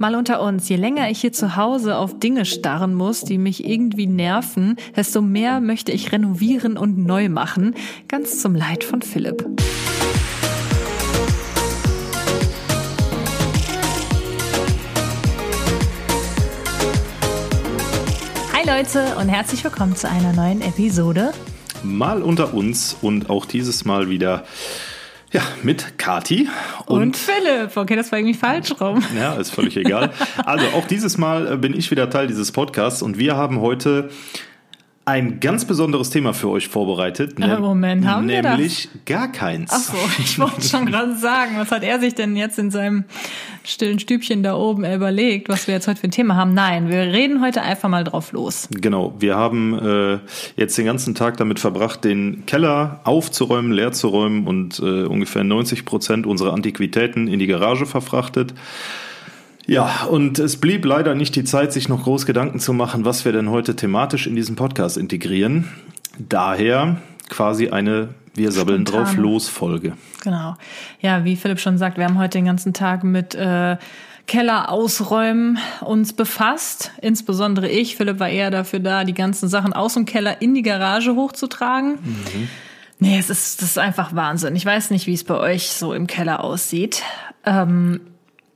Mal unter uns, je länger ich hier zu Hause auf Dinge starren muss, die mich irgendwie nerven, desto mehr möchte ich renovieren und neu machen. Ganz zum Leid von Philipp. Hi Leute und herzlich willkommen zu einer neuen Episode. Mal unter uns und auch dieses Mal wieder ja, mit Kati und, und, Philipp. Okay, das war irgendwie falsch rum. Ja, ist völlig egal. Also auch dieses Mal äh, bin ich wieder Teil dieses Podcasts und wir haben heute ein ganz besonderes Thema für euch vorbereitet. Ne? Moment, haben nämlich wir Nämlich gar keins. Ach so, ich wollte schon gerade sagen, was hat er sich denn jetzt in seinem stillen Stübchen da oben überlegt, was wir jetzt heute für ein Thema haben? Nein, wir reden heute einfach mal drauf los. Genau, wir haben äh, jetzt den ganzen Tag damit verbracht, den Keller aufzuräumen, leer zu räumen und äh, ungefähr 90 Prozent unserer Antiquitäten in die Garage verfrachtet. Ja, und es blieb leider nicht die Zeit, sich noch groß Gedanken zu machen, was wir denn heute thematisch in diesen Podcast integrieren. Daher quasi eine Wir sabbeln Spontan. drauf los Folge. Genau. Ja, wie Philipp schon sagt, wir haben heute den ganzen Tag mit äh, Keller ausräumen uns befasst. Insbesondere ich. Philipp war eher dafür da, die ganzen Sachen aus dem Keller in die Garage hochzutragen. Mhm. Nee, es ist, das ist einfach Wahnsinn. Ich weiß nicht, wie es bei euch so im Keller aussieht. Ähm,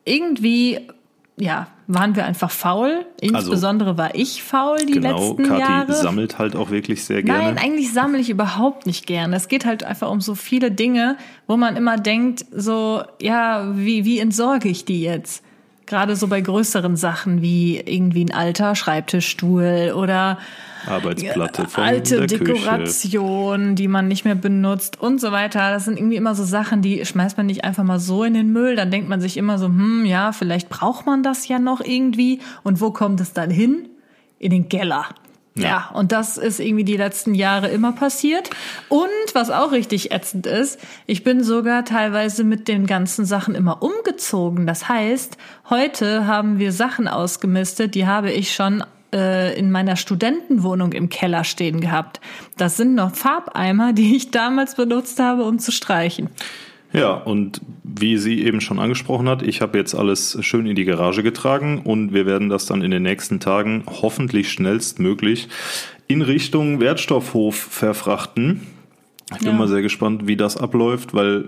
irgendwie ja, waren wir einfach faul. Insbesondere also, war ich faul die genau, letzten Kathi Jahre. Kathi sammelt halt auch wirklich sehr gerne. Nein, eigentlich sammle ich überhaupt nicht gerne. Es geht halt einfach um so viele Dinge, wo man immer denkt, so, ja, wie, wie entsorge ich die jetzt? Gerade so bei größeren Sachen wie irgendwie ein alter Schreibtischstuhl oder Arbeitsplatte von alte Dekoration, die man nicht mehr benutzt und so weiter. Das sind irgendwie immer so Sachen, die schmeißt man nicht einfach mal so in den Müll. Dann denkt man sich immer so, hm, ja, vielleicht braucht man das ja noch irgendwie. Und wo kommt es dann hin? In den Keller. Ja. ja, und das ist irgendwie die letzten Jahre immer passiert. Und was auch richtig ätzend ist, ich bin sogar teilweise mit den ganzen Sachen immer umgezogen. Das heißt, heute haben wir Sachen ausgemistet, die habe ich schon äh, in meiner Studentenwohnung im Keller stehen gehabt. Das sind noch Farbeimer, die ich damals benutzt habe, um zu streichen. Ja, und wie sie eben schon angesprochen hat, ich habe jetzt alles schön in die Garage getragen und wir werden das dann in den nächsten Tagen hoffentlich schnellstmöglich in Richtung Wertstoffhof verfrachten. Ich bin ja. mal sehr gespannt, wie das abläuft, weil,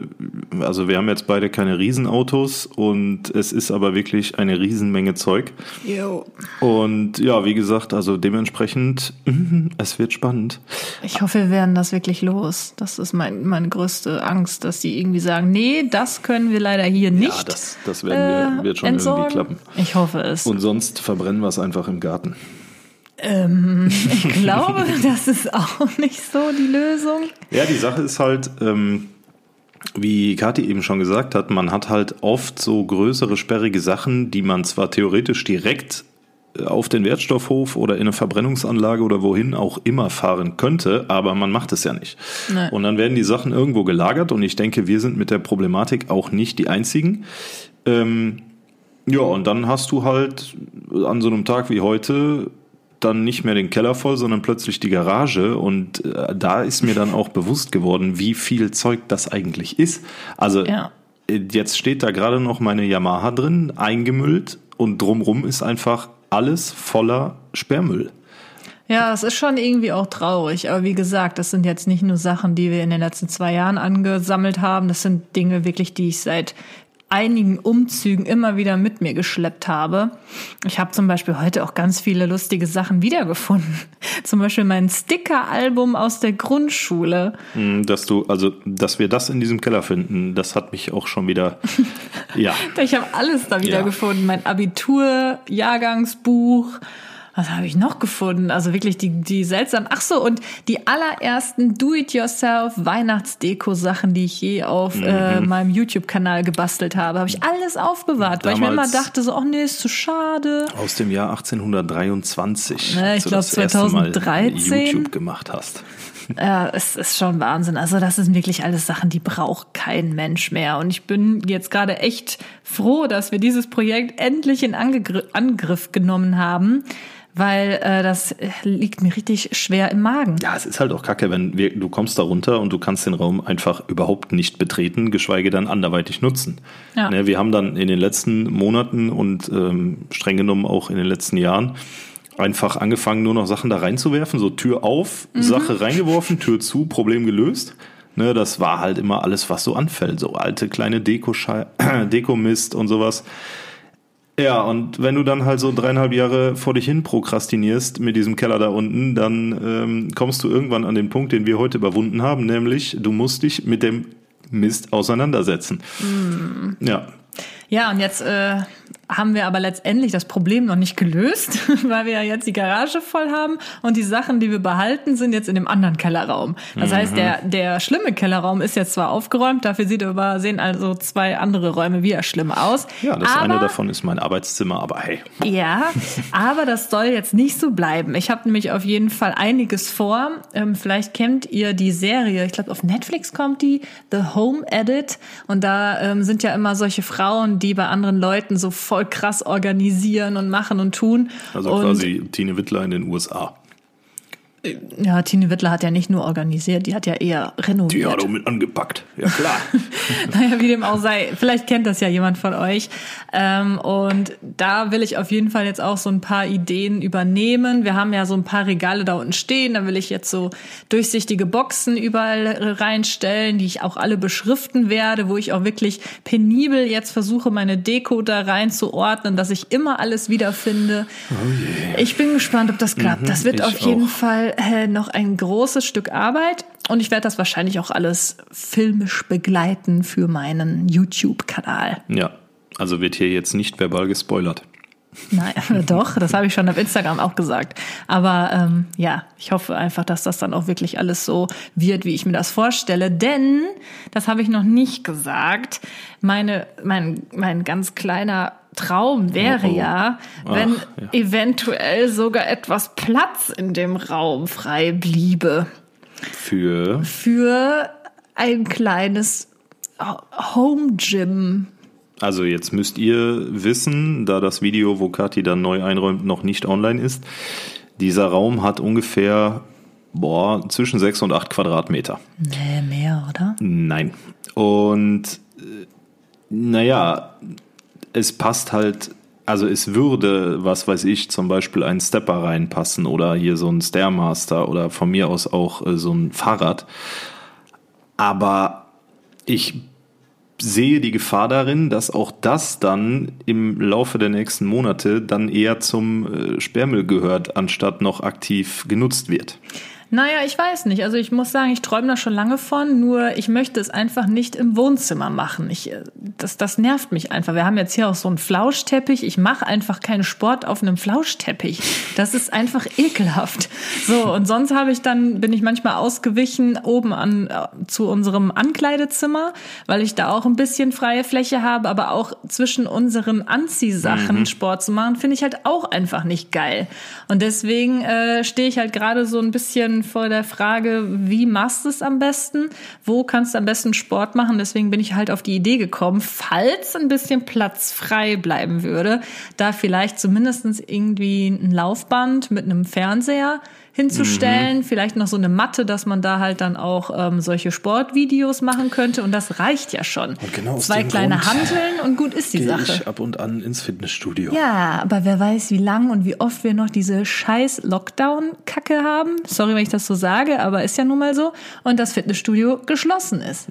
also wir haben jetzt beide keine Riesenautos und es ist aber wirklich eine Riesenmenge Zeug. Jo. Und ja, wie gesagt, also dementsprechend, es wird spannend. Ich hoffe, wir werden das wirklich los. Das ist mein, meine größte Angst, dass die irgendwie sagen, nee, das können wir leider hier nicht. Ja, das, das werden wir, äh, wird schon entsorgen. irgendwie klappen. Ich hoffe es. Und sonst verbrennen wir es einfach im Garten. Ähm, ich glaube, das ist auch nicht so die Lösung. Ja, die Sache ist halt, ähm, wie Kathi eben schon gesagt hat, man hat halt oft so größere, sperrige Sachen, die man zwar theoretisch direkt äh, auf den Wertstoffhof oder in eine Verbrennungsanlage oder wohin auch immer fahren könnte, aber man macht es ja nicht. Nein. Und dann werden die Sachen irgendwo gelagert und ich denke, wir sind mit der Problematik auch nicht die einzigen. Ähm, ja, und dann hast du halt an so einem Tag wie heute dann nicht mehr den Keller voll, sondern plötzlich die Garage. Und äh, da ist mir dann auch bewusst geworden, wie viel Zeug das eigentlich ist. Also ja. Äh, jetzt steht da gerade noch meine Yamaha drin, eingemüllt und drumrum ist einfach alles voller Sperrmüll. Ja, es ist schon irgendwie auch traurig. Aber wie gesagt, das sind jetzt nicht nur Sachen, die wir in den letzten zwei Jahren angesammelt haben. Das sind Dinge wirklich, die ich seit einigen Umzügen immer wieder mit mir geschleppt habe. Ich habe zum Beispiel heute auch ganz viele lustige Sachen wiedergefunden. Zum Beispiel mein Sticker-Album aus der Grundschule. Hm, dass du, also, dass wir das in diesem Keller finden, das hat mich auch schon wieder, ja. ich habe alles da wieder ja. Mein Abitur-Jahrgangsbuch was habe ich noch gefunden? Also wirklich die, die seltsamen. Ach so, und die allerersten Do-it-yourself Weihnachtsdeko-Sachen, die ich je auf mhm. äh, meinem YouTube-Kanal gebastelt habe, habe ich alles aufbewahrt, Damals weil ich mir immer dachte so, ach nee, ist zu schade. Aus dem Jahr 1823. Ne, ich glaube 2013. YouTube gemacht hast. Ja, es ist schon Wahnsinn. Also das sind wirklich alles Sachen, die braucht kein Mensch mehr. Und ich bin jetzt gerade echt froh, dass wir dieses Projekt endlich in Angegr Angriff genommen haben, weil äh, das liegt mir richtig schwer im Magen. Ja, es ist halt auch kacke, wenn wir, du kommst da runter und du kannst den Raum einfach überhaupt nicht betreten, geschweige dann anderweitig nutzen. Ja. Ne, wir haben dann in den letzten Monaten und ähm, streng genommen auch in den letzten Jahren einfach angefangen, nur noch Sachen da reinzuwerfen, so Tür auf, Sache reingeworfen, Tür zu, Problem gelöst. Ne, das war halt immer alles, was so anfällt, so alte kleine Deko Dekomist und sowas. Ja, und wenn du dann halt so dreieinhalb Jahre vor dich hin prokrastinierst mit diesem Keller da unten, dann ähm, kommst du irgendwann an den Punkt, den wir heute überwunden haben, nämlich du musst dich mit dem Mist auseinandersetzen. Ja, Ja, und jetzt äh, haben wir aber letztendlich das Problem noch nicht gelöst, weil wir ja jetzt die Garage voll haben und die Sachen, die wir behalten, sind jetzt in dem anderen Kellerraum. Das Mhm. heißt, der, der schlimme Kellerraum ist jetzt zwar aufgeräumt, dafür sieht aber, sehen also zwei andere Räume wieder schlimm aus. ja das aber, eine davon ist mein Arbeitszimmer, aber hey. Ja, aber das soll jetzt nicht so bleiben. Ich habe nämlich auf jeden Fall einiges vor. Ähm, vielleicht kennt ihr die Serie, ich glaube auf Netflix kommt die, The Home Edit. Und da ähm, sind ja immer solche Frauen, die bei anderen Leuten so voll krass organisieren und machen und tun. Also und, quasi Tine Wittler in den USA. Ja, Tine Wittler hat ja nicht nur organisiert, die hat ja eher renoviert. Die hat auch mit angepackt. Ja klar. naja, wie dem auch sei. Vielleicht kennt das ja jemand von euch. Ähm, und da will ich auf jeden Fall jetzt auch so ein paar Ideen übernehmen. Wir haben ja so ein paar Regale da unten stehen. Da will ich jetzt so durchsichtige Boxen überall reinstellen, die ich auch alle beschriften werde, wo ich auch wirklich penibel jetzt versuche, meine Deko da reinzuordnen, dass ich immer alles wiederfinde. Ich bin gespannt, ob das klappt. das wird auf jeden auch. Fall äh, noch ein großes Stück Arbeit. Und ich werde das wahrscheinlich auch alles filmisch begleiten für meinen YouTube-Kanal. ja, also wird hier jetzt nicht verbal gespoilert. Nein, doch, das habe ich schon auf Instagram auch gesagt. Aber ähm, ja, ich hoffe einfach, dass das dann auch wirklich alles so wird, wie ich mir das vorstelle. Denn, das habe ich noch nicht gesagt, meine, mein, mein ganz kleiner Traum wäre Oh, oh. ja, Ach, wenn ja. eventuell sogar etwas Platz in dem Raum frei bliebe Für für ein kleines Home Gym. Also jetzt müsst ihr wissen, da das Video, wo Kathi dann neu einräumt, noch nicht online ist, dieser Raum hat ungefähr boah, zwischen sechs und acht Quadratmeter. Nee, mehr, oder? Nein. Und äh, naja, es passt halt, also es würde, was weiß ich, zum Beispiel ein Stepper reinpassen oder hier so ein Stairmaster oder von mir aus auch äh, so ein Fahrrad. Aber ich sehe die Gefahr darin, dass auch das dann im Laufe der nächsten Monate dann eher zum äh, Sperrmüll gehört, anstatt noch aktiv genutzt wird. Naja, ich weiß nicht. Also ich muss sagen, ich träume da schon lange von, nur ich möchte es einfach nicht im Wohnzimmer machen. Ich, äh, das, das nervt mich einfach. Wir haben jetzt hier auch so einen Flauschteppich. Ich mache einfach keinen Sport auf einem Flauschteppich. Das ist einfach ekelhaft. So, und sonst habe ich dann, bin ich manchmal ausgewichen oben an äh, zu unserem Ankleidezimmer, weil ich da auch ein bisschen freie Fläche habe, aber auch zwischen unseren Anziehsachen Sport zu machen, finde ich halt auch einfach nicht geil. Und deswegen äh, stehe ich halt gerade so ein bisschen vor der Frage, wie machst du es am besten? Wo kannst du am besten Sport machen? Deswegen bin ich halt auf die Idee gekommen, falls ein bisschen Platz frei bleiben würde, da vielleicht zumindestens irgendwie ein Laufband mit einem Fernseher hinzustellen, vielleicht noch so eine Matte, dass man da halt dann auch ähm, solche Sportvideos machen könnte und das reicht ja schon. Und genau Zwei kleine Grund Hanteln und gut ist die Gehe Sache. ich ab und an ins Fitnessstudio. Ja, aber wer weiß, wie lang und wie oft wir noch diese scheiß Lockdown-Kacke haben. Sorry, wenn ich das so sage, aber ist ja nun mal so. Und das Fitnessstudio geschlossen ist.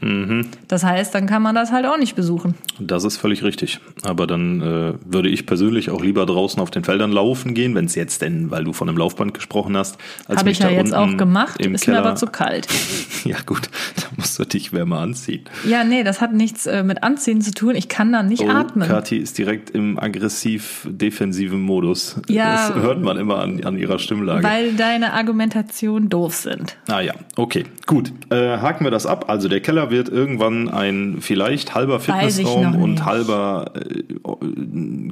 Das heißt, dann kann man das halt auch nicht besuchen. Das ist völlig richtig. Aber dann äh, würde ich persönlich auch lieber draußen auf den Feldern laufen gehen, wenn es jetzt denn, weil du von einem Laufband gesprochen hast, Habe ich ja jetzt auch gemacht, ist Keller. mir aber zu kalt. ja gut, da musst du dich wärmer anziehen. Ja, nee, das hat nichts äh, mit Anziehen zu tun. Ich kann da nicht Oh, atmen. Kathi ist direkt im aggressiv-defensiven Modus. Ja. Das hört man immer an, an ihrer Stimmlage. Weil deine Argumentationen doof sind. Ah ja, okay, gut. Äh, haken wir das ab. Also der Keller wird irgendwann ein vielleicht halber Fitnessraum und halber äh,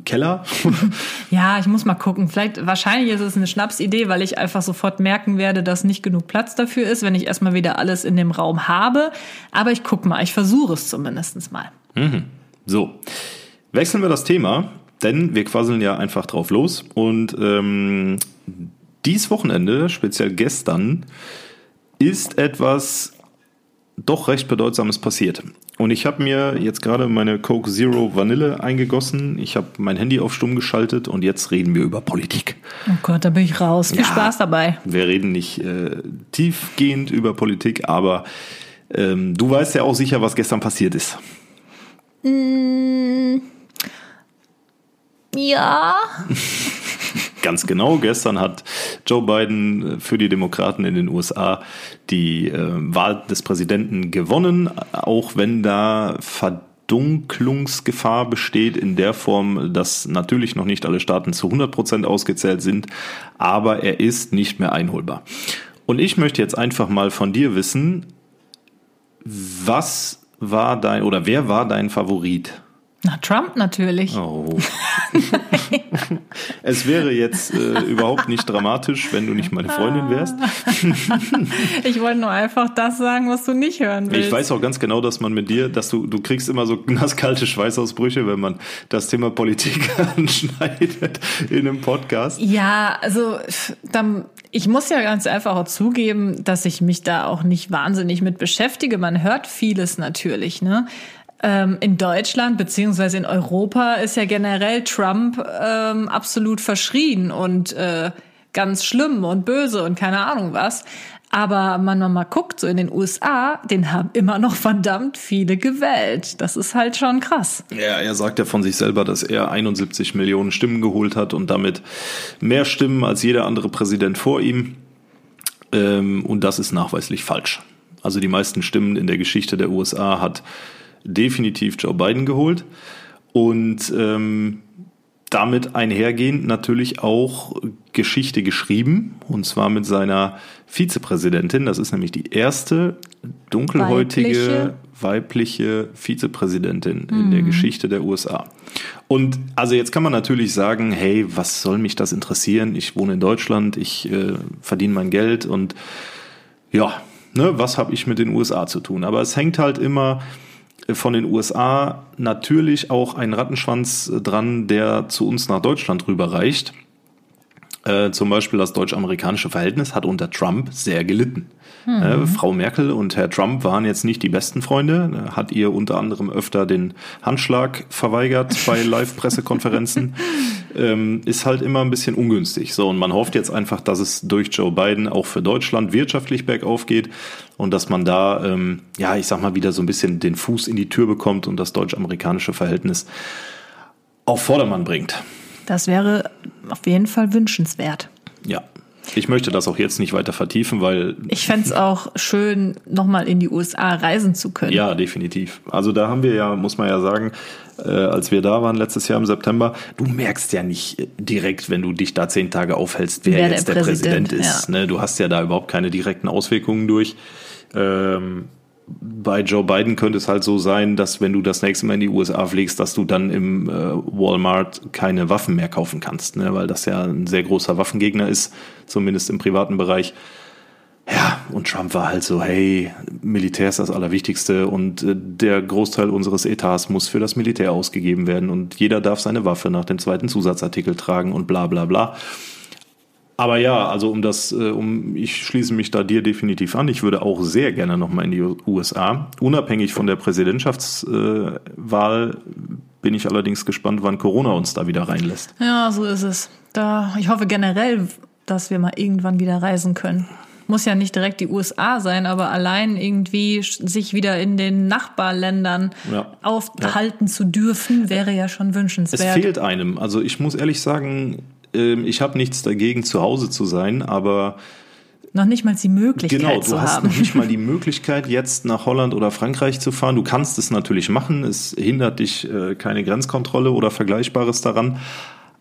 Keller. Ja, ich muss mal gucken. Vielleicht, wahrscheinlich ist es eine Schnapsidee, weil ich einfach sofort merken werde, dass nicht genug Platz dafür ist, wenn ich erstmal wieder alles in dem Raum habe. Aber ich guck mal, ich versuche es zumindest mal. so, wechseln wir das Thema. denn wir quasseln ja einfach drauf los und ähm, dies Wochenende, speziell gestern, ist etwas doch recht Bedeutsames passiert. Und ich habe mir jetzt gerade meine Coke Zero Vanille eingegossen. Ich habe mein Handy auf stumm geschaltet und jetzt reden wir über Politik. Oh Gott, da bin ich raus. Viel Ja. Spaß dabei. Wir reden nicht äh, tiefgehend über Politik, aber ähm, du weißt ja auch sicher, was gestern passiert ist. Ja. Ganz genau. Gestern hat Joe Biden für die Demokraten in den USA die äh, Wahl des Präsidenten gewonnen, auch wenn da Verdunklungsgefahr besteht in der Form, dass natürlich noch nicht alle Staaten zu 100 Prozent ausgezählt sind, aber er ist nicht mehr einholbar. Und ich möchte jetzt einfach mal von dir wissen, was war dein oder wer war dein Favorit? Na, Trump natürlich. Oh. es wäre jetzt äh, überhaupt nicht dramatisch, wenn du nicht meine Freundin wärst. Ich wollte nur einfach das sagen, was du nicht hören willst. Ich weiß auch ganz genau, dass man mit dir, dass du, du kriegst immer so nasskalte Schweißausbrüche, wenn man das Thema Politik anschneidet in einem Podcast. Ja, also dann, ich muss ja ganz einfach auch zugeben, dass ich mich da auch nicht wahnsinnig mit beschäftige. Man hört vieles natürlich, ne? Ähm, in Deutschland beziehungsweise in Europa ist ja generell Trump ähm, absolut verschrien und äh, ganz schlimm und böse und keine Ahnung was. Aber man mal guckt, so in den USA, den haben immer noch verdammt viele gewählt. Das ist halt schon krass. Ja, er sagt ja von sich selber, dass er 71 Millionen Stimmen geholt hat und damit mehr Stimmen als jeder andere Präsident vor ihm. Ähm, und das ist nachweislich falsch. Also die meisten Stimmen in der Geschichte der USA hat definitiv Joe Biden geholt. Und ähm, damit einhergehend natürlich auch Geschichte geschrieben, und zwar mit seiner Vizepräsidentin. Das ist nämlich die erste dunkelhäutige Weibliche. weibliche Vizepräsidentin in der Geschichte der USA. Und also jetzt kann man natürlich sagen, hey, was soll mich das interessieren? Ich wohne in Deutschland, ich äh, verdiene mein Geld und ja, ne, was habe ich mit den USA zu tun? Aber es hängt halt immer von den USA natürlich auch ein Rattenschwanz dran, der zu uns nach Deutschland rüberreicht. Äh, zum Beispiel das deutsch-amerikanische Verhältnis hat unter Trump sehr gelitten. Äh, Frau Merkel und Herr Trump waren jetzt nicht die besten Freunde, äh, hat ihr unter anderem öfter den Handschlag verweigert bei Live-Pressekonferenzen. ähm, ist halt immer ein bisschen ungünstig. So, und man hofft jetzt einfach, dass es durch Joe Biden auch für Deutschland wirtschaftlich bergauf geht und dass man da, ähm, ja, ich sag mal, wieder so ein bisschen den Fuß in die Tür bekommt und das deutsch-amerikanische Verhältnis auf Vordermann bringt. Das wäre auf jeden Fall wünschenswert. Ja. Ich möchte das auch jetzt nicht weiter vertiefen, weil Ich fände es auch schön, nochmal in die USA reisen zu können. Ja, definitiv. Also da haben wir ja, muss man ja sagen, äh, als wir da waren letztes Jahr im September, du merkst ja nicht äh, direkt, wenn du dich da zehn Tage aufhältst, wer, Wer der jetzt der Präsident, Präsident, ist. ja. Ne? Du hast ja da überhaupt keine direkten Auswirkungen durch. Ähm, bei Joe Biden könnte es halt so sein, dass wenn du das nächste Mal in die USA fliegst, dass du dann im äh, Walmart keine Waffen mehr kaufen kannst, ne? weil das ja ein sehr großer Waffengegner ist, zumindest im privaten Bereich. Ja, und Trump war halt so, hey, Militär ist das Allerwichtigste und äh, der Großteil unseres Etats muss für das Militär ausgegeben werden und jeder darf seine Waffe nach dem zweiten Zusatzartikel tragen und bla bla bla. Aber ja, also um das, äh, um, ich schließe mich da dir definitiv an. Ich würde auch sehr gerne nochmal in die USA. Unabhängig von der Präsidentschaftswahl bin ich allerdings gespannt, wann Corona uns da wieder reinlässt. Ja, so ist es. Da, ich hoffe generell, dass wir mal irgendwann wieder reisen können. Muss ja nicht direkt die USA sein, aber allein irgendwie sich wieder in den Nachbarländern Ja. aufhalten zu dürfen, wäre ja schon Es wünschenswert. fehlt einem. Also ich muss ehrlich sagen, ich habe nichts dagegen, zu Hause zu sein, aber noch nicht mal die Möglichkeit genau, du zu hast haben. noch nicht mal die Möglichkeit, jetzt nach Holland oder Frankreich zu fahren. Du kannst es natürlich machen, es hindert dich äh, keine Grenzkontrolle oder Vergleichbares daran.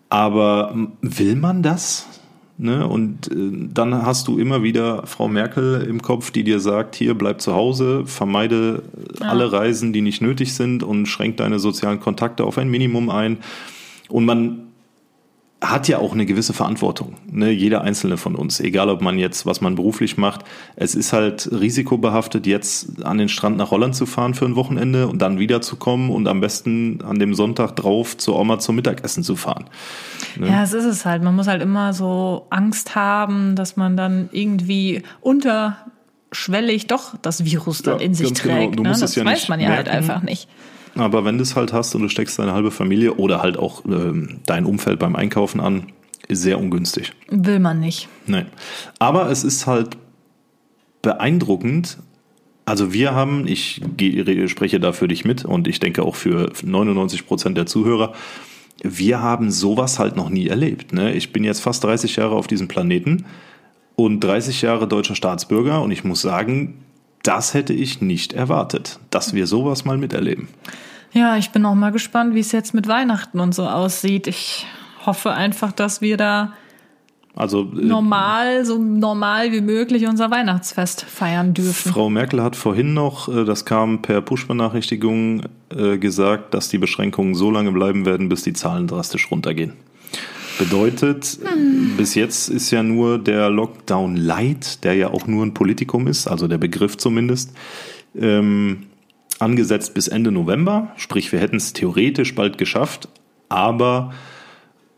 Aber will man das? Ne? Und äh, dann hast du immer wieder Frau Merkel im Kopf, die dir sagt, hier bleib zu Hause, vermeide äh, alle Reisen, die nicht nötig sind und schränk deine sozialen Kontakte auf ein Minimum ein. Und man hat ja auch eine gewisse Verantwortung. Ne? Jeder einzelne von uns, egal ob man jetzt, was man beruflich macht, es ist halt risikobehaftet, jetzt an den Strand nach Holland zu fahren für ein Wochenende und dann wiederzukommen und am besten an dem Sonntag drauf zur Oma zum Mittagessen zu fahren. Ne? Ja, es ist es halt. Man muss halt immer so Angst haben, dass man dann irgendwie unterschwellig doch das Virus dann ja, in sich genau. trägt. Genau. Ne? Das ja weiß man ja halt merken. halt einfach nicht. Aber wenn du es halt hast und du steckst deine halbe Familie oder halt auch ähm, dein Umfeld beim Einkaufen an, ist sehr ungünstig. Will man nicht. Nein. Aber es ist halt beeindruckend. Also wir haben, ich spreche da für dich mit und ich denke auch für 99 Prozent der Zuhörer, wir haben sowas halt noch nie erlebt. Ne? Ich bin jetzt fast 30 Jahre auf diesem Planeten und 30 Jahre deutscher Staatsbürger und ich muss sagen, das hätte ich nicht erwartet, dass wir sowas mal miterleben. Ja, ich bin auch mal gespannt, wie es jetzt mit Weihnachten und so aussieht. Ich hoffe einfach, dass wir da also äh, normal, so normal wie möglich unser Weihnachtsfest feiern dürfen. Frau Merkel hat vorhin noch, äh, das kam per Push-Benachrichtigung, äh, gesagt, dass die Beschränkungen so lange bleiben werden, bis die Zahlen drastisch runtergehen. Bedeutet, hm. bis jetzt ist ja nur der Lockdown Light, der ja auch nur ein Politikum ist, also der Begriff zumindest, ähm, angesetzt bis Ende November. Sprich, wir hätten es theoretisch bald geschafft, aber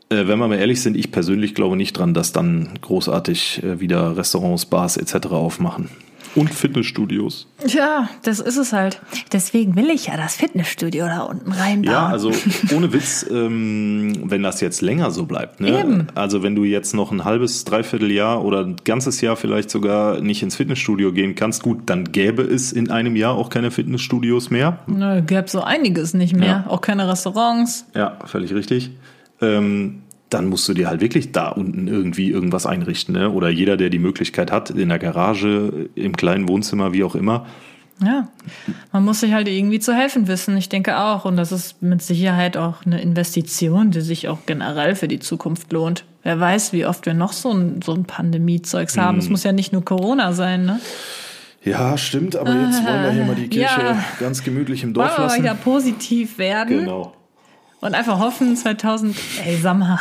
äh, wenn wir mal ehrlich sind, ich persönlich glaube nicht dran, dass dann großartig äh, wieder Restaurants, Bars etc. aufmachen. Und Fitnessstudios. Ja, das ist es halt. Deswegen will ich ja das Fitnessstudio da unten reinbauen. Ja, also ohne Witz, ähm, wenn das jetzt länger so bleibt. Ne? Eben. Also wenn du jetzt noch ein halbes, dreiviertel Jahr oder ein ganzes Jahr vielleicht sogar nicht ins Fitnessstudio gehen kannst, gut, dann gäbe es in einem Jahr auch keine Fitnessstudios mehr. Na, gäbe so einiges nicht mehr. Ja. Auch keine Restaurants. Ja, völlig richtig. Ähm, dann musst du dir halt wirklich da unten irgendwie irgendwas einrichten. Ne? Oder jeder, der die Möglichkeit hat, in der Garage, im kleinen Wohnzimmer, wie auch immer. Ja, man muss sich halt irgendwie zu helfen wissen. Ich denke auch. Und das ist mit Sicherheit auch eine Investition, die sich auch generell für die Zukunft lohnt. Wer weiß, wie oft wir noch so ein, so ein Pandemie-Zeugs haben. Es hm. muss ja nicht nur Corona sein, ne? Ja, stimmt, aber jetzt wollen wir hier mal die Kirche ja. ganz gemütlich im Dorf wollen wir lassen. wieder positiv werden. Genau. Und einfach hoffen, 2000, ey, sag mal,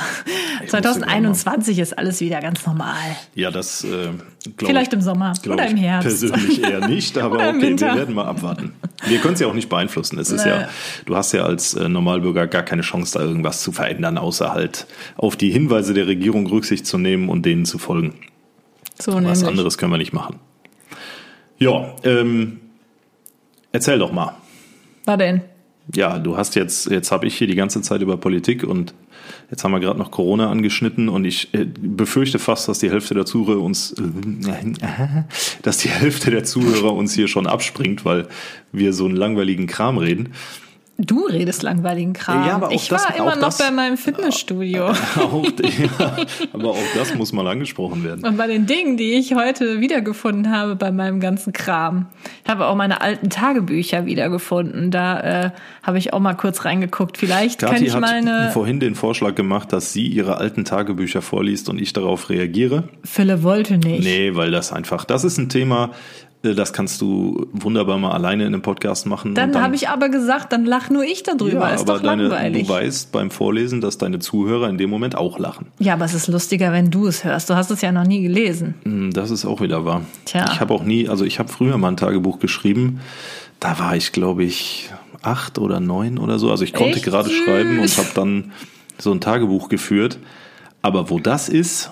2021 ist alles wieder ganz normal. Ja, das äh, Vielleicht im Sommer oder im Herbst. Persönlich eher nicht, aber okay, wir werden mal abwarten. Wir können es ja auch nicht beeinflussen. Es ist ja, du hast ja als äh, Normalbürger gar keine Chance, da irgendwas zu verändern, außer halt auf die Hinweise der Regierung Rücksicht zu nehmen und denen zu folgen. So Was nämlich. anderes können wir nicht machen. Ja, ähm, erzähl doch mal. Was denn? Ja, du hast jetzt, jetzt habe ich hier die ganze Zeit über Politik und jetzt haben wir gerade noch Corona angeschnitten und ich äh, befürchte fast, dass die Hälfte der Zuhörer uns, dass die Hälfte der Zuhörer uns hier schon abspringt, weil wir so einen langweiligen Kram reden. Du redest langweiligen Kram. Ja, aber ich das, war immer noch das, bei meinem Fitnessstudio. Auch, ja, aber auch das muss mal angesprochen werden. Und bei den Dingen, die ich heute wiedergefunden habe bei meinem ganzen Kram. Ich habe auch meine alten Tagebücher wiedergefunden. Da äh, habe ich auch mal kurz reingeguckt. Vielleicht Kathi kann ich hat vorhin den Vorschlag gemacht, dass sie ihre alten Tagebücher vorliest und ich darauf reagiere. Philipp wollte nicht. Nee, weil das einfach, das ist ein Thema, das kannst du wunderbar mal alleine in einem Podcast machen. Dann, dann habe ich aber gesagt, dann lach nur ich darüber. Ja, ist aber doch deine, langweilig. du weißt beim Vorlesen, dass deine Zuhörer in dem Moment auch lachen. Ja, aber es ist lustiger, wenn du es hörst. Du hast es ja noch nie gelesen. Hm, das ist auch wieder wahr. Tja. Ich habe auch nie, also ich habe früher mal ein Tagebuch geschrieben. Da war ich, glaube ich, acht oder neun oder so. Also ich konnte Echt? gerade schreiben und habe dann so ein Tagebuch geführt. Aber wo das ist,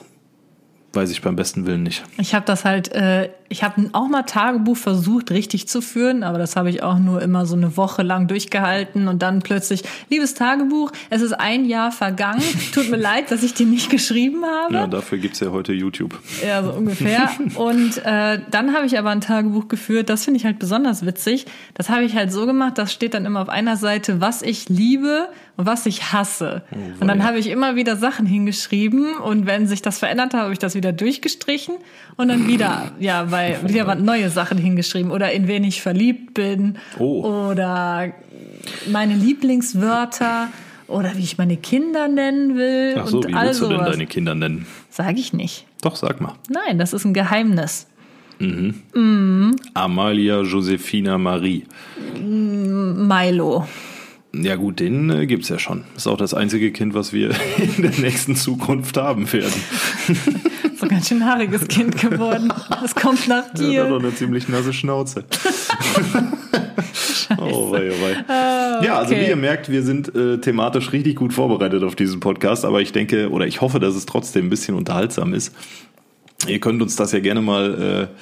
weiß ich beim besten Willen nicht. Ich habe das halt, äh, ich habe auch mal Tagebuch versucht, richtig zu führen, aber das habe ich auch nur immer so eine Woche lang durchgehalten und dann plötzlich, liebes Tagebuch, es ist ein Jahr vergangen. Tut mir leid, dass ich dir nicht geschrieben habe. Ja, dafür gibt's ja heute YouTube. Ja, so ungefähr. und äh, dann habe ich aber ein Tagebuch geführt, das finde ich halt besonders witzig. Das habe ich halt so gemacht, das steht dann immer auf einer Seite, was ich liebe und was ich hasse. Oh, und dann habe ich immer wieder Sachen hingeschrieben und wenn sich das verändert hat, habe ich das wieder durchgestrichen und dann wieder, ja, weil wieder neue Sachen hingeschrieben oder in wen ich verliebt bin oh. oder meine Lieblingswörter oder wie ich meine Kinder nennen will. Ach so, und wie willst du denn deine Kinder nennen? Sag ich nicht. Doch, sag mal. Nein, das ist ein Geheimnis. Mhm. Mhm. Amalia Josefina Marie. Milo. Ja gut, den äh, gibt's ja schon. Ist auch das einzige Kind, was wir in der nächsten Zukunft haben werden. so ein ganz schön haariges Kind geworden. Das kommt nach dir. Ja, hat doch eine ziemlich nasse Schnauze. oh, wei, oh, wei. Ah, Ja, also wie ihr merkt, wir sind äh, thematisch richtig gut vorbereitet auf diesen Podcast, aber ich denke oder ich hoffe, dass es trotzdem ein bisschen unterhaltsam ist. Ihr könnt uns das ja gerne mal äh,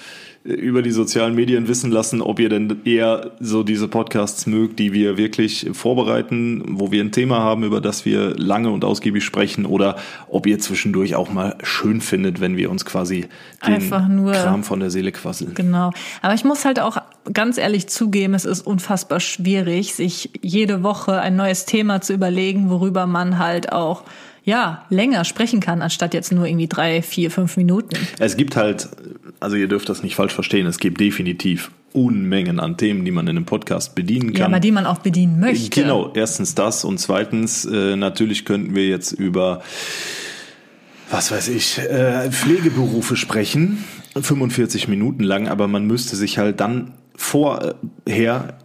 über die sozialen Medien wissen lassen, ob ihr denn eher so diese Podcasts mögt, die wir wirklich vorbereiten, wo wir ein Thema haben, über das wir lange und ausgiebig sprechen, oder ob ihr zwischendurch auch mal schön findet, wenn wir uns quasi den Einfach nur, Kram von der Seele quasseln. Genau. Aber ich muss halt auch ganz ehrlich zugeben, es ist unfassbar schwierig, sich jede Woche ein neues Thema zu überlegen, worüber man halt auch ja, länger sprechen kann, anstatt jetzt nur irgendwie drei, vier, fünf Minuten. Es gibt halt, also ihr dürft das nicht falsch verstehen, es gibt definitiv Unmengen an Themen, die man in einem Podcast bedienen kann. Ja, aber die man auch bedienen möchte. Genau, erstens das und zweitens, äh, natürlich könnten wir jetzt über, was weiß ich, äh, Pflegeberufe sprechen, 45 Minuten lang, aber man müsste sich halt dann vorher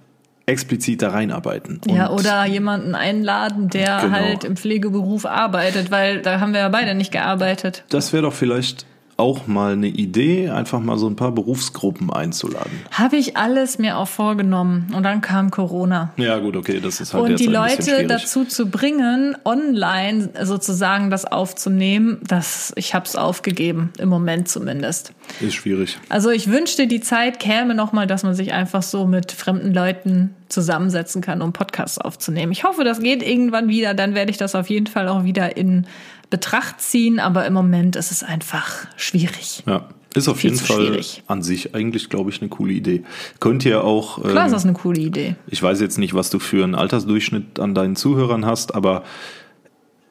explizit da reinarbeiten. ja, oder jemanden einladen, der Genau. halt im Pflegeberuf arbeitet, weil da haben wir ja beide nicht gearbeitet. Das wäre doch vielleicht auch mal eine Idee, einfach mal so ein paar Berufsgruppen einzuladen. Habe ich alles mir auch vorgenommen und dann kam Corona. Ja, gut, okay, das ist halt Und jetzt die Leute dazu zu bringen, online sozusagen das aufzunehmen, das ich habe es aufgegeben, im Moment zumindest. Ist schwierig. Also ich wünschte, die Zeit käme nochmal, dass man sich einfach so mit fremden Leuten zusammensetzen kann, um Podcasts aufzunehmen. Ich hoffe, das geht irgendwann wieder, dann werde ich das auf jeden Fall auch wieder in Betracht ziehen, aber im Moment ist es einfach schwierig. Ja. Ist auf jeden Fall schwierig. an sich eigentlich, glaube ich, eine coole Idee. Könnt ihr auch, Klar ist ähm, das eine coole Idee. ich weiß jetzt nicht, was du für einen Altersdurchschnitt an deinen Zuhörern hast, aber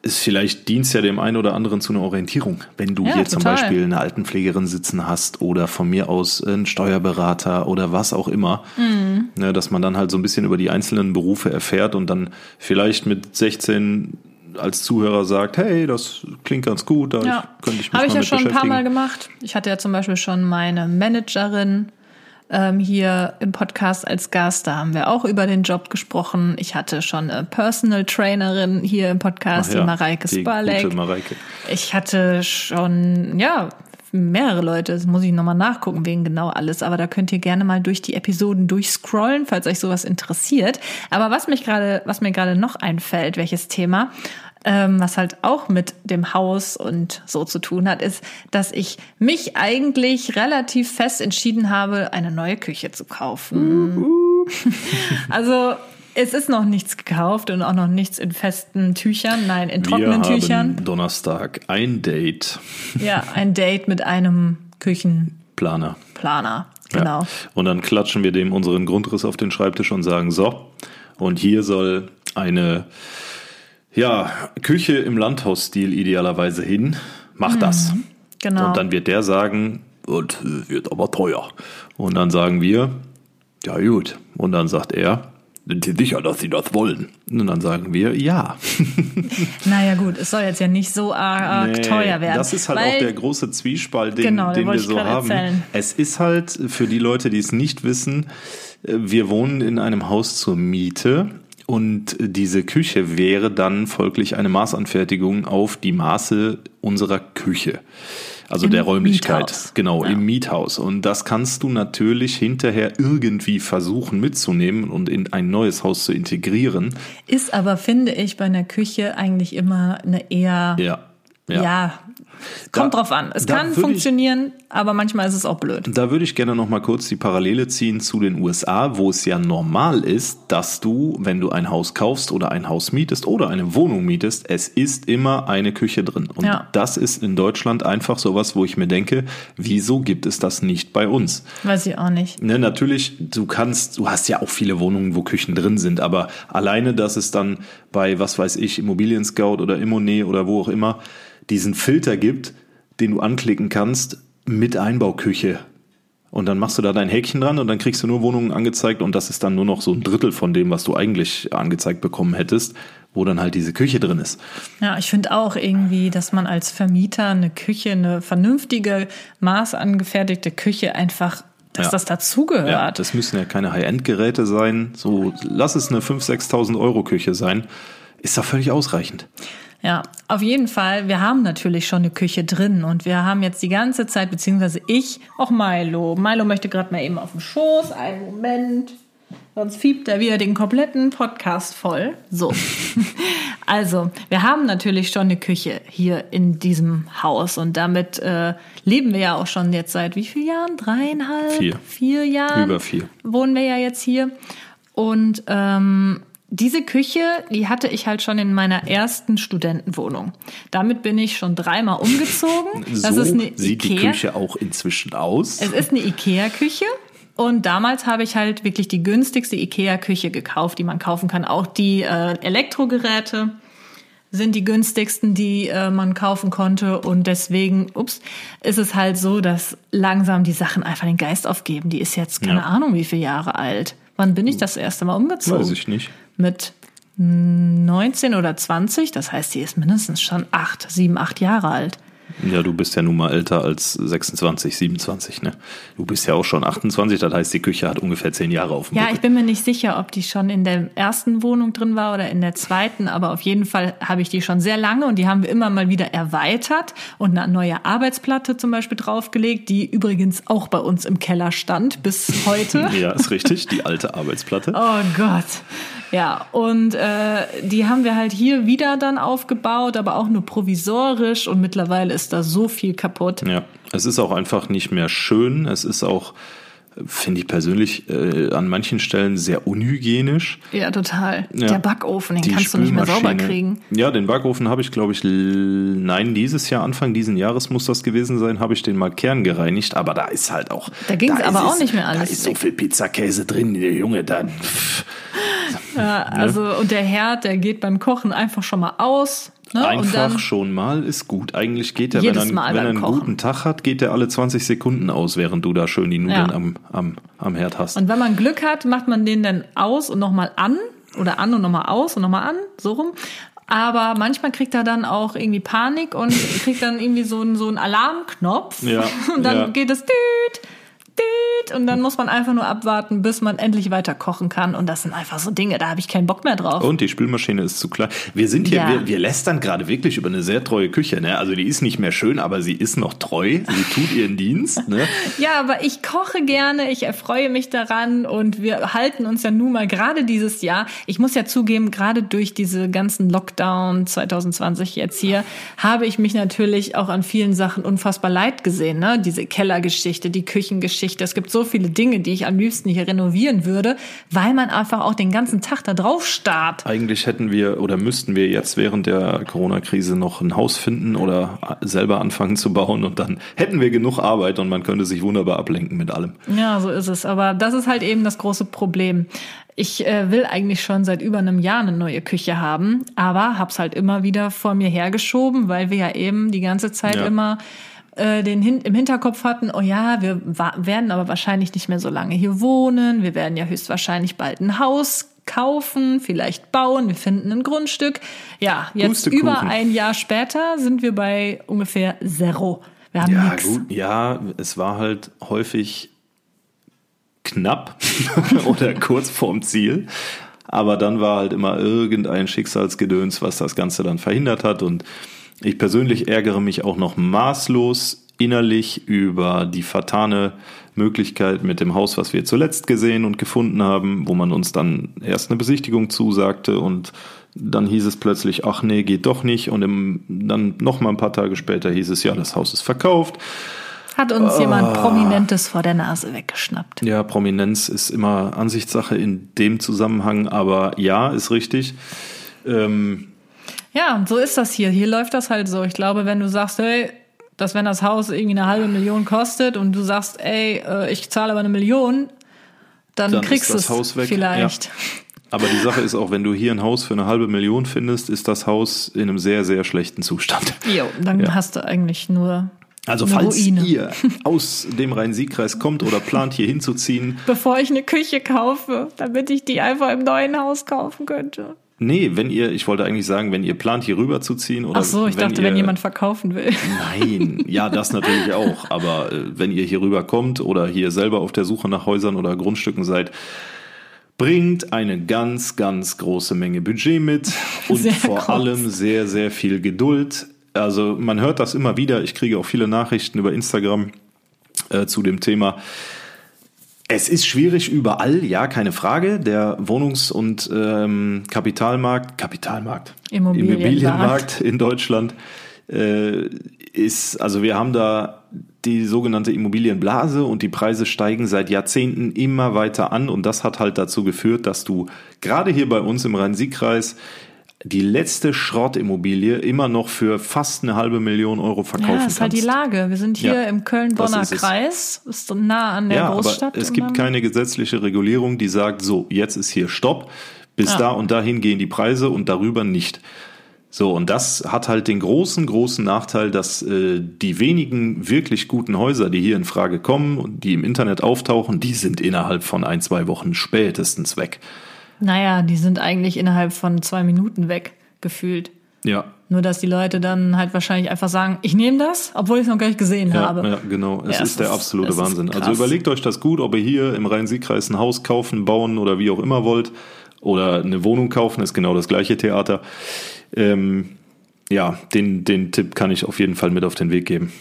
es vielleicht dient ja dem einen oder anderen zu einer Orientierung. Wenn du Ja, hier zum total. Beispiel eine Altenpflegerin sitzen hast oder von mir aus einen Steuerberater oder was auch immer, Mhm. ne, dass man dann halt so ein bisschen über die einzelnen Berufe erfährt und dann vielleicht mit 16 als Zuhörer sagt, hey, das klingt ganz gut, da Ja, könnte ich mich habe ich ja schon ein paar. Mal gemacht. Ich hatte ja zum Beispiel schon meine Managerin ähm, hier im Podcast als Gast. Da haben wir auch über den Job gesprochen. Ich hatte schon eine Personal Trainerin hier im Podcast, ja, die Mareike die Spalek. gute Mareike. Ich hatte schon, ja, mehrere Leute. Das muss ich nochmal nachgucken, wegen genau alles. Aber da könnt ihr gerne mal durch die Episoden durchscrollen, falls euch sowas interessiert. Aber was mich gerade, was mir gerade noch einfällt, welches Thema, ähm, was halt auch mit dem Haus und so zu tun hat, ist, dass ich mich eigentlich relativ fest entschieden habe, eine neue Küche zu kaufen. also es ist noch nichts gekauft und auch noch nichts in festen Tüchern, nein, in trockenen Wir Tüchern. haben Donnerstag ein Date. Ja, ein Date mit einem Küchenplaner. Planer. Genau. Ja. Und dann klatschen wir dem unseren Grundriss auf den Schreibtisch und sagen, so, und hier soll eine ja, Küche im Landhausstil idealerweise hin. Mach das. Genau. Und dann wird der sagen, und äh, wird aber teuer. Und dann sagen wir, ja gut. Und dann sagt er, sind Sie sicher, dass Sie das wollen? Und dann sagen wir, ja. naja, gut, es soll jetzt ja nicht so arg Nee, teuer werden. Das ist halt auch der große Zwiespalt, den, Genau, den wir so haben. erzählen. Es ist halt für die Leute, die es nicht wissen, äh, wir wohnen in einem Haus zur Miete und diese Küche wäre dann folglich eine Maßanfertigung auf die Maße unserer Küche. Also Im der Räumlichkeit. Miethaus. Genau, Ja. im Miethaus. Und das kannst du natürlich hinterher irgendwie versuchen mitzunehmen und in ein neues Haus zu integrieren. Ist aber, finde ich, bei einer Küche eigentlich immer eine eher, Ja. Ja, kommt Da- drauf an. Es kann würde ich- funktionieren, aber manchmal ist es auch blöd. Da würde ich gerne noch mal kurz die Parallele ziehen zu den USA, wo es ja normal ist, dass du, wenn du ein Haus kaufst oder ein Haus mietest oder eine Wohnung mietest, es ist immer eine Küche drin. Und Ja. das ist in Deutschland einfach sowas, wo ich mir denke, wieso gibt es das nicht bei uns? Weiß ich auch nicht. Ne, natürlich, du kannst, du hast ja auch viele Wohnungen, wo Küchen drin sind, aber alleine, dass es dann bei, was weiß ich, Immobilien Scout oder Immonet oder wo auch immer, diesen Filter gibt, den du anklicken kannst mit Einbauküche. Und dann machst du da dein Häkchen dran und dann kriegst du nur Wohnungen angezeigt und das ist dann nur noch so ein Drittel von dem, was du eigentlich angezeigt bekommen hättest, wo dann halt diese Küche drin ist. Ja, ich finde auch irgendwie, dass man als Vermieter eine Küche, eine vernünftige, maßangefertigte Küche einfach dass Ja. das dazugehört. Ja, das müssen ja keine High-End-Geräte sein. So, lass es eine 5.000, 6.000 Euro Küche sein. Ist doch völlig ausreichend. Ja, auf jeden Fall. Wir haben natürlich schon eine Küche drin und wir haben jetzt die ganze Zeit, beziehungsweise ich, auch Milo. Milo möchte gerade mal eben auf dem Schoß. Einen Moment. Sonst fiebt er wieder den kompletten Podcast voll. So. Also, wir haben natürlich schon eine Küche hier in diesem Haus und damit äh, leben wir ja auch schon jetzt seit wie vielen Jahren? Dreieinhalb? Vier. Vier Jahren? Über vier. Wohnen wir ja jetzt hier. Und ähm, diese Küche, die hatte ich halt schon in meiner ersten Studentenwohnung. Damit bin ich schon dreimal umgezogen. Das so ist eine sieht die Ikea. Küche auch inzwischen aus. Es ist eine Ikea-Küche. Und damals habe ich halt wirklich die günstigste Ikea-Küche gekauft, die man kaufen kann. Auch die äh, Elektrogeräte sind die günstigsten, die äh, man kaufen konnte. Und deswegen, ups, ist es halt so, dass langsam die Sachen einfach den Geist aufgeben. Die ist jetzt keine Ja. Ahnung, wie viele Jahre alt. Wann bin ich das erste Mal umgezogen? Weiß ich nicht. Mit 19 oder 20. Das heißt, die ist mindestens schon acht, sieben, acht Jahre alt. Ja, du bist ja nun mal älter als 26, 27, ne? Du bist ja auch schon 28, das heißt, die Küche hat ungefähr zehn Jahre auf dem Ja, Buckel. ich bin mir nicht sicher, ob die schon in der ersten Wohnung drin war oder in der zweiten, aber auf jeden Fall habe ich die schon sehr lange und die haben wir immer mal wieder erweitert und eine neue Arbeitsplatte zum Beispiel draufgelegt, die übrigens auch bei uns im Keller stand bis heute. Ja, ist richtig, die alte Arbeitsplatte. Oh Gott. Ja, und äh, die haben wir halt hier wieder dann aufgebaut, aber auch nur provisorisch und mittlerweile ist da so viel kaputt. Ja, es ist auch einfach nicht mehr schön. Es ist auch, finde ich persönlich, äh, an manchen Stellen sehr unhygienisch. Ja, total. Ja. Der Backofen, den Die kannst du nicht mehr sauber kriegen. Ja, den Backofen habe ich, glaube ich, nein, dieses Jahr, Anfang diesen Jahres muss das gewesen sein, habe ich den mal kerngereinigt, aber da ist halt auch. Da ging's ist aber auch es- nicht mehr alles Da ist so viel Pizzakäse drin, der Junge, dann. Ja, also und der Herd, der geht beim Kochen einfach schon mal aus. Ne? Einfach schon mal ist gut. Eigentlich geht er, wenn er, wenn er einen Kochen. guten Tag hat, geht er alle 20 Sekunden aus, während du da schön die Nudeln Ja. am, am, am Herd hast. und wenn man Glück hat, macht man den dann aus und nochmal an oder an und nochmal aus und nochmal an, so rum. Aber manchmal kriegt er dann auch irgendwie Panik und kriegt dann irgendwie so einen, so einen Alarmknopf. Ja, Und dann ja. geht es düt, und dann muss man einfach nur abwarten, bis man endlich weiter kochen kann. Und das sind einfach so Dinge, da habe ich keinen Bock mehr drauf. Und die Spülmaschine ist zu klein. Wir sind hier, Ja. wir, wir lästern gerade wirklich über eine sehr treue Küche. Ne? Also die ist nicht mehr schön, aber sie ist noch treu. Sie tut ihren Dienst. Ne? Ja, aber ich koche gerne, ich erfreue mich daran und wir halten uns ja nun mal gerade dieses Jahr. Ich muss ja zugeben, gerade durch diese ganzen Lockdown 2020 jetzt hier, habe ich mich natürlich auch an vielen Sachen unfassbar leid gesehen. Ne? Diese Kellergeschichte, die Küchengeschichte. Es gibt so viele Dinge, die ich am liebsten hier renovieren würde, weil man einfach auch den ganzen Tag da drauf starrt. Eigentlich hätten wir oder müssten wir jetzt während der Corona-Krise noch ein Haus finden oder selber anfangen zu bauen und dann hätten wir genug Arbeit und man könnte sich wunderbar ablenken mit allem. Ja, so ist es. Aber das ist halt eben das große Problem. Ich äh, will eigentlich schon seit über einem Jahr eine neue Küche haben, aber hab's halt immer wieder vor mir hergeschoben, weil wir ja eben die ganze Zeit Ja. immer äh, den hin im Hinterkopf hatten, oh ja, wir werden aber wahrscheinlich nicht mehr so lange hier wohnen. Wir werden ja höchstwahrscheinlich bald ein Haus kaufen, vielleicht bauen, wir finden ein Grundstück. Ja, jetzt über ein Jahr später sind wir bei ungefähr Zero. Wir haben Ja, nix. gut, ja, es war halt häufig knapp oder kurz vorm Ziel. Aber dann war halt immer irgendein Schicksalsgedöns, was das Ganze dann verhindert hat. Und ich persönlich ärgere mich auch noch maßlos innerlich über die vertane Möglichkeit mit dem Haus, was wir zuletzt gesehen und gefunden haben, wo man uns dann erst eine Besichtigung zusagte und dann hieß es plötzlich, ach nee, geht doch nicht. Und im, dann noch mal ein paar Tage später hieß es, ja, das Haus ist verkauft. Hat uns jemand Prominentes vor der Nase weggeschnappt. Ja, Prominenz ist immer Ansichtssache in dem Zusammenhang, aber ja, ist richtig. Ähm, Ja, so ist das hier. Hier läuft das halt so. Ich glaube, wenn du sagst, hey, dass wenn das Haus irgendwie eine halbe Million kostet und du sagst, ey, äh, ich zahle aber eine Million, dann, Dann kriegst du das es Haus weg, vielleicht. aber die Sache ist auch, wenn du hier ein Haus für eine halbe Million findest, ist das Haus in einem sehr, sehr schlechten Zustand. Jo, dann Ja. hast du eigentlich nur Also eine falls Ruine. ihr aus dem Rhein-Sieg-Kreis kommt oder plant, hier hinzuziehen, Bevor ich eine Küche kaufe, damit ich die einfach im neuen Haus kaufen könnte. Nee, wenn ihr, ich wollte eigentlich sagen, wenn ihr plant, hier rüber zu ziehen oder. Ach so, ich wenn dachte, ihr, wenn jemand verkaufen will. Nein, ja, das natürlich auch. Aber äh, wenn ihr hier rüber kommt oder hier selber auf der Suche nach Häusern oder Grundstücken seid, bringt eine ganz, ganz große Menge Budget mit und Sehr vor groß. allem sehr, sehr viel Geduld. Also man hört das immer wieder. Ich kriege auch viele Nachrichten über Instagram äh, zu dem Thema. Es ist schwierig überall, ja, keine Frage. Der Wohnungs- und ähm, Kapitalmarkt, Kapitalmarkt, Immobilienmarkt. Immobilienmarkt in Deutschland äh, ist, also wir haben da die sogenannte Immobilienblase und die Preise steigen seit Jahrzehnten immer weiter an und das hat halt dazu geführt, dass du gerade hier bei uns im Rhein-Sieg-Kreis die letzte Schrottimmobilie immer noch für fast eine halbe Million Euro verkaufen Ja, ist halt die kannst. Lage. Wir sind hier Ja, im Köln-Bonner. Kreis, ist so nah an der ja, Großstadt. aber es gibt keine gesetzliche Regulierung, die sagt, so, jetzt ist hier Stopp, bis Ja. da und dahin gehen die Preise und darüber nicht. So, und das hat halt den großen, großen Nachteil, dass äh, die wenigen wirklich guten Häuser, die hier in Frage kommen und die im Internet auftauchen, die sind innerhalb von ein, zwei Wochen spätestens weg. Naja, die sind eigentlich innerhalb von zwei Minuten weg, gefühlt. Ja, Nur, dass die Leute dann halt wahrscheinlich einfach sagen, ich nehme das, obwohl ich es noch gar nicht gesehen ja, habe. ja genau. Es Ja, ist der absolute ist Wahnsinn. Also überlegt euch das gut, ob ihr hier im Rhein-Sieg-Kreis ein Haus kaufen, bauen oder wie auch immer wollt oder eine Wohnung kaufen, ist genau das gleiche Theater. Ähm, ja, den, den Tipp kann ich auf jeden Fall mit auf den Weg geben.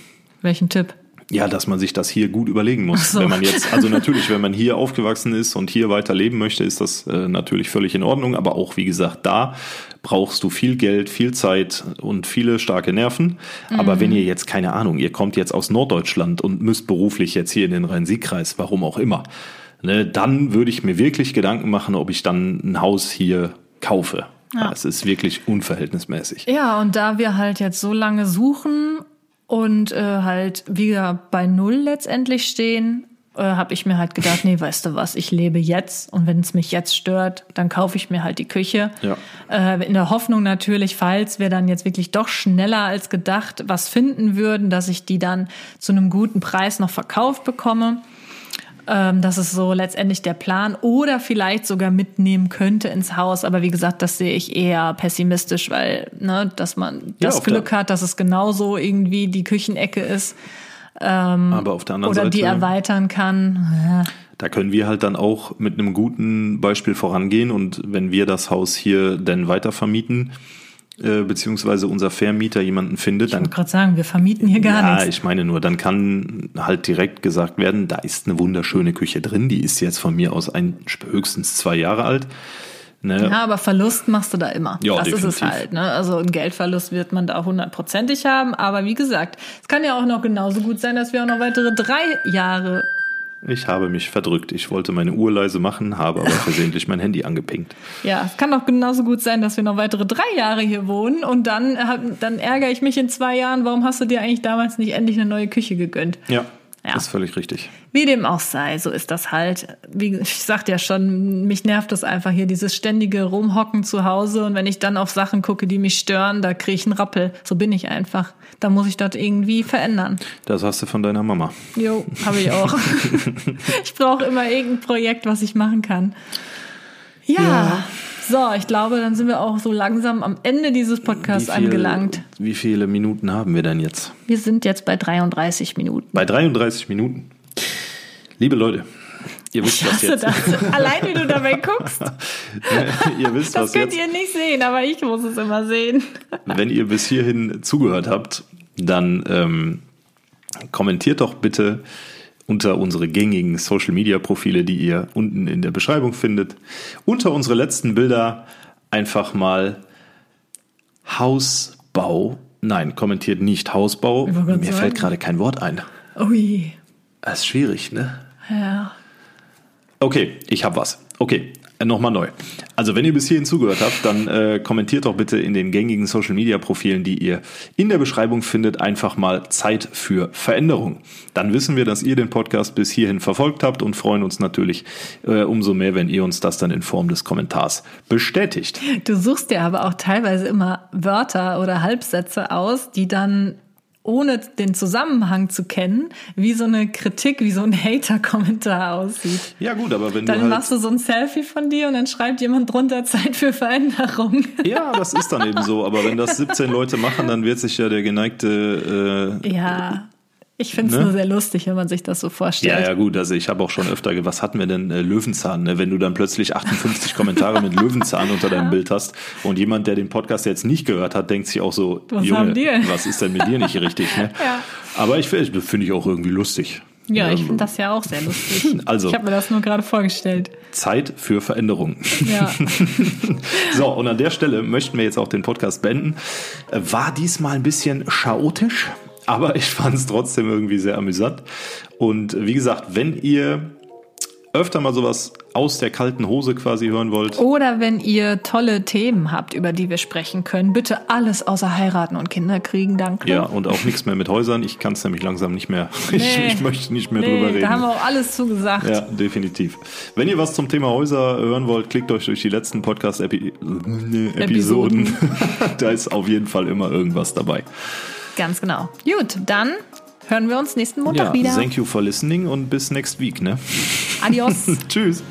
Welchen Tipp? Ja, dass man sich das hier gut überlegen muss. So. Wenn man jetzt, also natürlich, wenn man hier aufgewachsen ist und hier weiter leben möchte, ist das äh, natürlich völlig in Ordnung. Aber auch, wie gesagt, da brauchst du viel Geld, viel Zeit und viele starke Nerven. Aber wenn ihr jetzt, keine Ahnung, ihr kommt jetzt aus Norddeutschland und müsst beruflich jetzt hier in den Rhein-Sieg-Kreis, warum auch immer, ne, dann würde ich mir wirklich Gedanken machen, ob ich dann ein Haus hier kaufe. Ja. Es ist wirklich unverhältnismäßig. Ja, und da wir halt jetzt so lange suchen und äh, halt wieder bei Null letztendlich stehen, äh, habe ich mir halt gedacht, nee, weißt du was, ich lebe jetzt und wenn es mich jetzt stört, dann kaufe ich mir halt die Küche. Ja. Äh, in der Hoffnung natürlich, falls wir dann jetzt wirklich doch schneller als gedacht was finden würden, dass ich die dann zu einem guten Preis noch verkauft bekomme. Ähm, das ist so letztendlich der Plan oder vielleicht sogar mitnehmen könnte ins Haus. Aber wie gesagt, das sehe ich eher pessimistisch, weil, ne, dass man das der- Glück hat, dass es genauso irgendwie die Küchenecke ist Aber auf der anderen oder Seite. die erweitern kann. Ja. Da können wir halt dann auch mit einem guten Beispiel vorangehen und wenn wir das Haus hier dann weiter vermieten, äh, beziehungsweise unser Vermieter jemanden findet, Ich dann wollte gerade sagen, wir vermieten hier gar ja, nichts. ich meine nur, dann kann halt direkt gesagt werden, da ist eine wunderschöne Küche drin, die ist jetzt von mir aus ein, höchstens zwei Jahre alt. Ne? Ja, aber Verlust machst du da immer. Ja, das ist es definitiv. halt. Ne? Also einen Geldverlust wird man da hundertprozentig haben. Aber wie gesagt, es kann ja auch noch genauso gut sein, dass wir auch noch weitere drei Jahre. Ich habe mich verdrückt. Ich wollte meine Uhr leise machen, habe aber versehentlich mein Handy angepinkt. Ja, es kann doch genauso gut sein, dass wir noch weitere drei Jahre hier wohnen und dann, äh, dann ärgere ich mich in zwei Jahren, warum hast du dir eigentlich damals nicht endlich eine neue Küche gegönnt? Ja, Ja. ist völlig richtig. Wie dem auch sei, so ist das halt. Wie ich sagte ja schon, mich nervt das einfach hier, dieses ständige Rumhocken zu Hause und wenn ich dann auf Sachen gucke, die mich stören, da kriege ich einen Rappel. So bin ich einfach. Da muss ich das irgendwie verändern. Das hast du von deiner Mama. Jo, habe ich auch. ich brauche immer irgendein Projekt, was ich machen kann. Ja. Ja. So, ich glaube, dann sind wir auch so langsam am Ende dieses Podcasts Wie viel- angelangt. Wie viele Minuten haben wir denn jetzt? Wir sind jetzt bei 33 Minuten. Bei 33 Minuten. Liebe Leute, ihr wisst, Ich was hasse jetzt. das. Allein wie du dabei guckst. ihr wisst, Das könnt jetzt. ihr nicht sehen, aber ich muss es immer sehen. Wenn ihr bis hierhin zugehört habt, dann ähm, kommentiert doch bitte unter unsere gängigen Social Media Profile, die ihr unten in der Beschreibung findet. Unter unsere letzten Bilder einfach mal Hausbau. Nein, kommentiert nicht Hausbau. Mir sagen. fällt gerade kein Wort ein. Ui. Das ist schwierig, ne? Ja. Okay, ich habe was. Okay, nochmal neu. Also wenn ihr bis hierhin zugehört habt, dann äh, kommentiert doch bitte in den gängigen Social-Media-Profilen, die ihr in der Beschreibung findet, einfach mal Zeit für Veränderung. Dann wissen wir, dass ihr den Podcast bis hierhin verfolgt habt und freuen uns natürlich äh, umso mehr, wenn ihr uns das dann in Form des Kommentars bestätigt. Du suchst dir aber auch teilweise immer Wörter oder Halbsätze aus, die dann ohne den Zusammenhang zu kennen, wie so eine Kritik, wie so ein Hater-Kommentar aussieht. Ja gut, aber wenn Dann du halt, machst du so ein Selfie von dir und dann schreibt jemand drunter Zeit für Veränderung. ja, das ist dann eben so. Aber wenn das 17 Leute machen, dann wird sich ja der geneigte äh, Ja, ich finde es Ne? nur sehr lustig, wenn man sich das so vorstellt. Ja, ja, gut. Also ich habe auch schon öfter, was hatten wir denn? Äh, Löwenzahn, ne? Wenn du dann plötzlich 58 Kommentare mit Löwenzahn unter deinem Bild hast und jemand, der den Podcast jetzt nicht gehört hat, denkt sich auch so, Was Junge, haben die denn?" was ist denn mit dir nicht richtig? Ne? Ja. Aber ich finde find ich auch irgendwie lustig. Ja, ich Ähm, finde das ja auch sehr lustig. Also. Ich habe mir das nur gerade vorgestellt. Zeit für Veränderung. Ja. So, und an der Stelle möchten wir jetzt auch den Podcast beenden. Äh, War diesmal ein bisschen chaotisch, aber ich fand es trotzdem irgendwie sehr amüsant. Und wie gesagt, wenn ihr öfter mal sowas aus der kalten Hose quasi hören wollt, Oder wenn ihr tolle Themen habt, über die wir sprechen können, bitte alles außer heiraten und Kinder kriegen, danke. ja, und auch nichts mehr mit Häusern, ich kann es nämlich langsam nicht mehr, ich, Nee. ich möchte nicht mehr drüber Nee, reden. da haben wir auch alles zugesagt. Ja, definitiv. Wenn ihr was zum Thema Häuser hören wollt, klickt euch durch die letzten Podcast-Episoden. Episoden. da ist auf jeden Fall immer irgendwas dabei. Ganz genau. Gut, dann hören wir uns nächsten Montag Ja, wieder. thank you for listening und bis next week, ne? Adios. Tschüss.